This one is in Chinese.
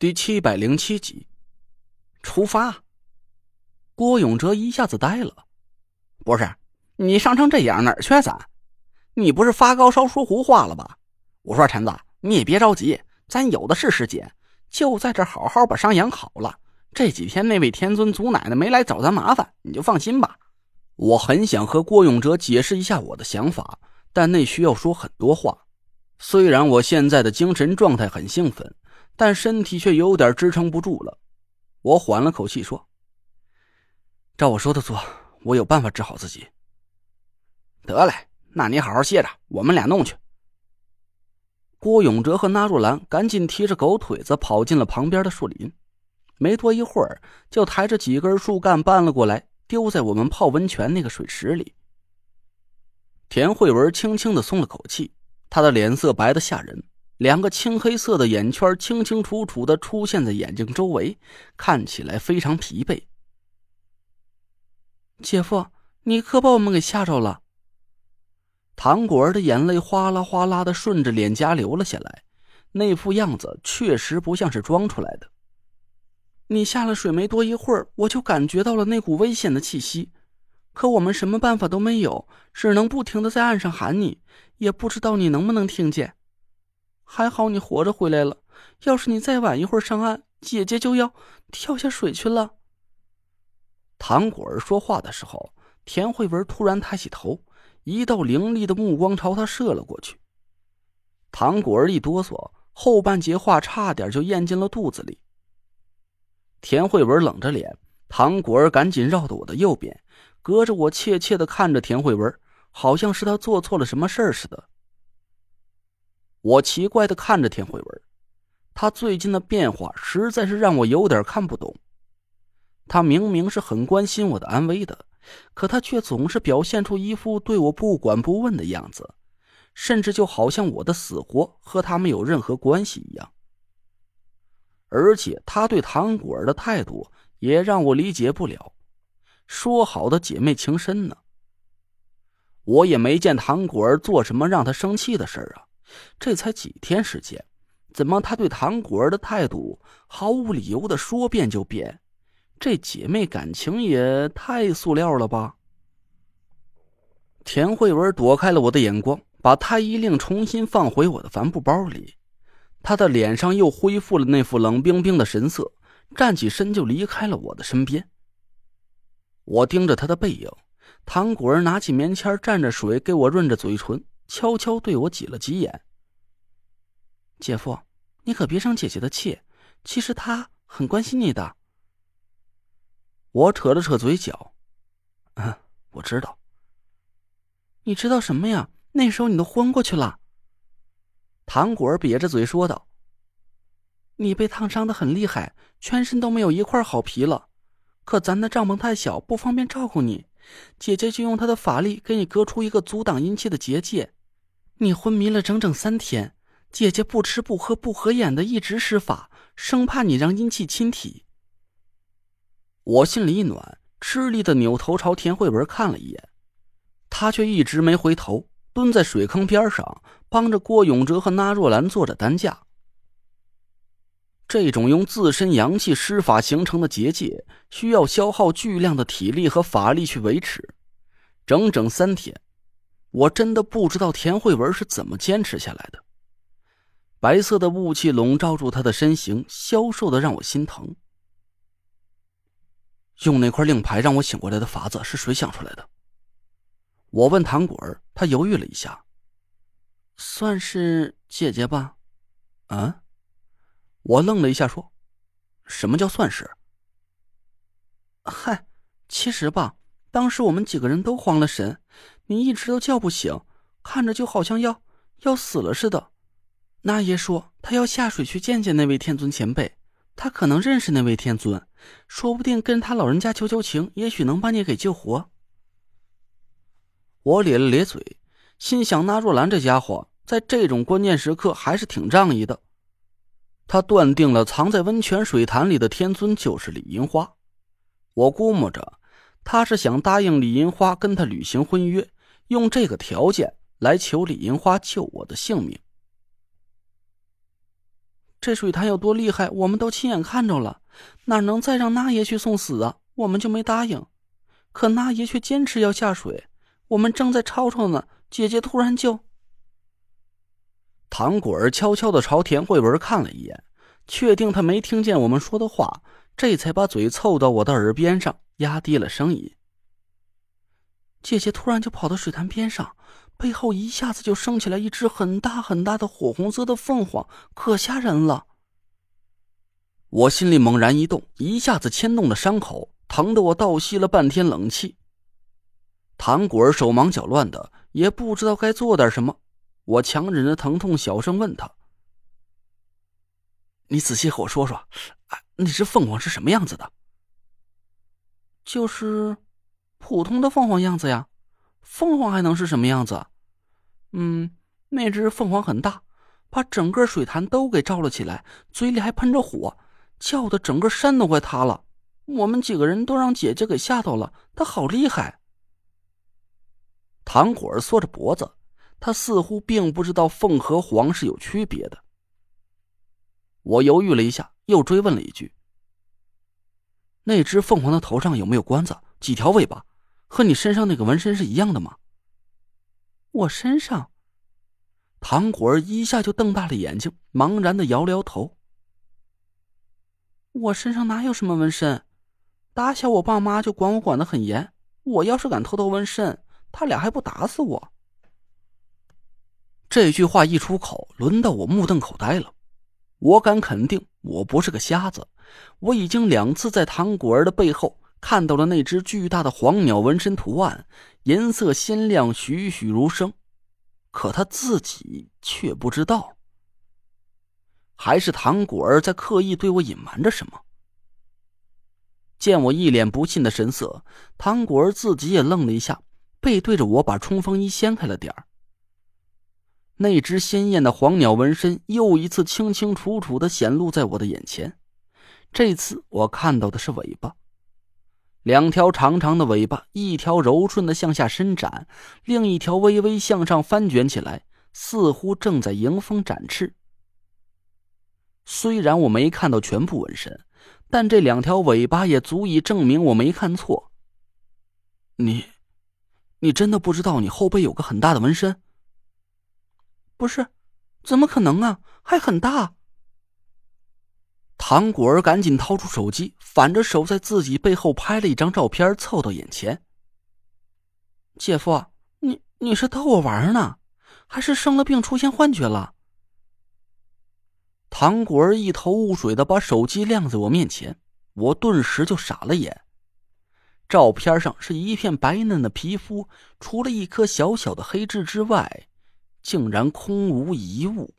第七百零七集，出发。郭永哲一下子呆了，不是你伤成这样哪儿去咱？你不是发高烧说胡话了吧？我说陈子，你也别着急，咱有的是时间，就在这好好把伤养好了。这几天那位天尊祖奶奶没来找咱麻烦，你就放心吧。我很想和郭永哲解释一下我的想法，但那需要说很多话。虽然我现在的精神状态很兴奋。但身体却有点支撑不住了，我缓了口气说：“照我说的做，我有办法治好自己。”得嘞，那你好好歇着，我们俩弄去。郭永哲和纳若兰赶紧提着狗腿子跑进了旁边的树林，没多一会儿就抬着几根树干搬了过来，丢在我们泡温泉那个水池里。田慧文轻轻的松了口气，她的脸色白的吓人。两个青黑色的眼圈清清楚楚的出现在眼睛周围，看起来非常疲惫。姐夫，你可把我们给吓着了。糖果儿的眼泪哗啦哗啦的顺着脸颊流了下来，那副样子确实不像是装出来的。你下了水没多一会儿，我就感觉到了那股危险的气息，可我们什么办法都没有，只能不停的在岸上喊你，也不知道你能不能听见。还好你活着回来了，要是你再晚一会儿上岸，姐姐就要跳下水去了。唐果儿说话的时候，田慧文突然抬起头，一道凌厉的目光朝他射了过去。唐果儿一哆嗦，后半截话差点就咽进了肚子里。田慧文冷着脸，唐果儿赶紧绕到我的右边，隔着我怯怯的看着田慧文，好像是他做错了什么事儿似的。我奇怪的看着田慧文，他最近的变化实在是让我有点看不懂。他明明是很关心我的安危的，可他却总是表现出一副对我不管不问的样子，甚至就好像我的死活和他没有任何关系一样。而且他对唐果儿的态度也让我理解不了。说好的姐妹情深呢？我也没见唐果儿做什么让他生气的事儿啊。这才几天时间，怎么他对唐果儿的态度毫无理由的说变就变？这姐妹感情也太塑料了吧！田慧文躲开了我的眼光，把太医令重新放回我的帆布包里。他的脸上又恢复了那副冷冰冰的神色，站起身就离开了我的身边。我盯着他的背影，唐果儿拿起棉签蘸着水给我润着嘴唇。悄悄对我挤了挤眼。姐夫，你可别生姐姐的气，其实她很关心你的。我扯了扯嘴角，嗯，我知道。你知道什么呀？那时候你都昏过去了。唐果儿瘪着嘴说道：“你被烫伤的很厉害，全身都没有一块好皮了。可咱的帐篷太小，不方便照顾你，姐姐就用她的法力给你割出一个阻挡阴气的结界。”你昏迷了整整三天，姐姐不吃不喝不合眼的一直施法，生怕你让阴气侵体。我心里一暖，吃力的扭头朝田慧文看了一眼，他却一直没回头，蹲在水坑边上，帮着郭永哲和那若兰做着担架。这种用自身阳气施法形成的结界，需要消耗巨量的体力和法力去维持，整整三天。我真的不知道田慧文是怎么坚持下来的。白色的雾气笼罩住他的身形，消瘦的让我心疼。用那块令牌让我醒过来的法子是谁想出来的？我问唐果儿，他犹豫了一下，算是姐姐吧。啊？我愣了一下，说：“什么叫算是？”嗨，其实吧，当时我们几个人都慌了神。你一直都叫不醒，看着就好像要要死了似的。那爷说他要下水去见见那位天尊前辈，他可能认识那位天尊，说不定跟他老人家求求情，也许能把你给救活。我咧了咧嘴，心想：那若兰这家伙在这种关键时刻还是挺仗义的。他断定了藏在温泉水潭里的天尊就是李银花。我估摸着，他是想答应李银花跟他履行婚约。用这个条件来求李银花救我的性命。这水潭有多厉害，我们都亲眼看着了，哪能再让那爷去送死啊？我们就没答应。可那爷却坚持要下水，我们正在吵吵呢，姐姐突然就……唐果儿悄悄的朝田慧文看了一眼，确定他没听见我们说的话，这才把嘴凑到我的耳边上，压低了声音：“姐姐突然就跑到水潭边上，背后一下子就升起来一只很大很大的火红色的凤凰，可吓人了。”我心里猛然一动，一下子牵动了伤口，疼得我倒吸了半天冷气。唐果儿手忙脚乱的，也不知道该做点什么。我强忍着疼痛，小声问他：“你仔细和我说说，那只凤凰是什么样子的？”“就是普通的凤凰样子呀。凤凰还能是什么样子？嗯，那只凤凰很大，把整个水潭都给照了起来，嘴里还喷着火，叫的整个山都快塌了。我们几个人都让姐姐给吓到了，她好厉害。”唐果儿缩着脖子。他似乎并不知道凤和凰是有区别的。我犹豫了一下，又追问了一句：“那只凤凰的头上有没有冠子？几条尾巴？和你身上那个纹身是一样的吗？”我身上，唐果儿一下就瞪大了眼睛，茫然的摇了摇头：“我身上哪有什么纹身？打小我爸妈就管我管的很严，我要是敢偷偷纹身，他俩还不打死我？”这句话一出口，轮到我目瞪口呆了。我敢肯定，我不是个瞎子。我已经两次在唐果儿的背后看到了那只巨大的黄鸟纹身图案，颜色鲜亮，栩栩如生。可他自己却不知道，还是唐果儿在刻意对我隐瞒着什么？见我一脸不信的神色，唐果儿自己也愣了一下，背对着我，把冲锋衣掀开了点儿。那只鲜艳的黄鸟纹身又一次清清楚楚的显露在我的眼前，这次我看到的是尾巴，两条长长的尾巴，一条柔顺的向下伸展，另一条微微向上翻卷起来，似乎正在迎风展翅。虽然我没看到全部纹身，但这两条尾巴也足以证明我没看错。你，你真的不知道你后背有个很大的纹身？不是，怎么可能啊？还很大。唐果儿赶紧掏出手机，反着手在自己背后拍了一张照片，凑到眼前。姐夫，你你是逗我玩呢，还是生了病出现幻觉了？唐果儿一头雾水的把手机亮在我面前，我顿时就傻了眼。照片上是一片白嫩的皮肤，除了一颗小小的黑痣之外。竟然空无一物。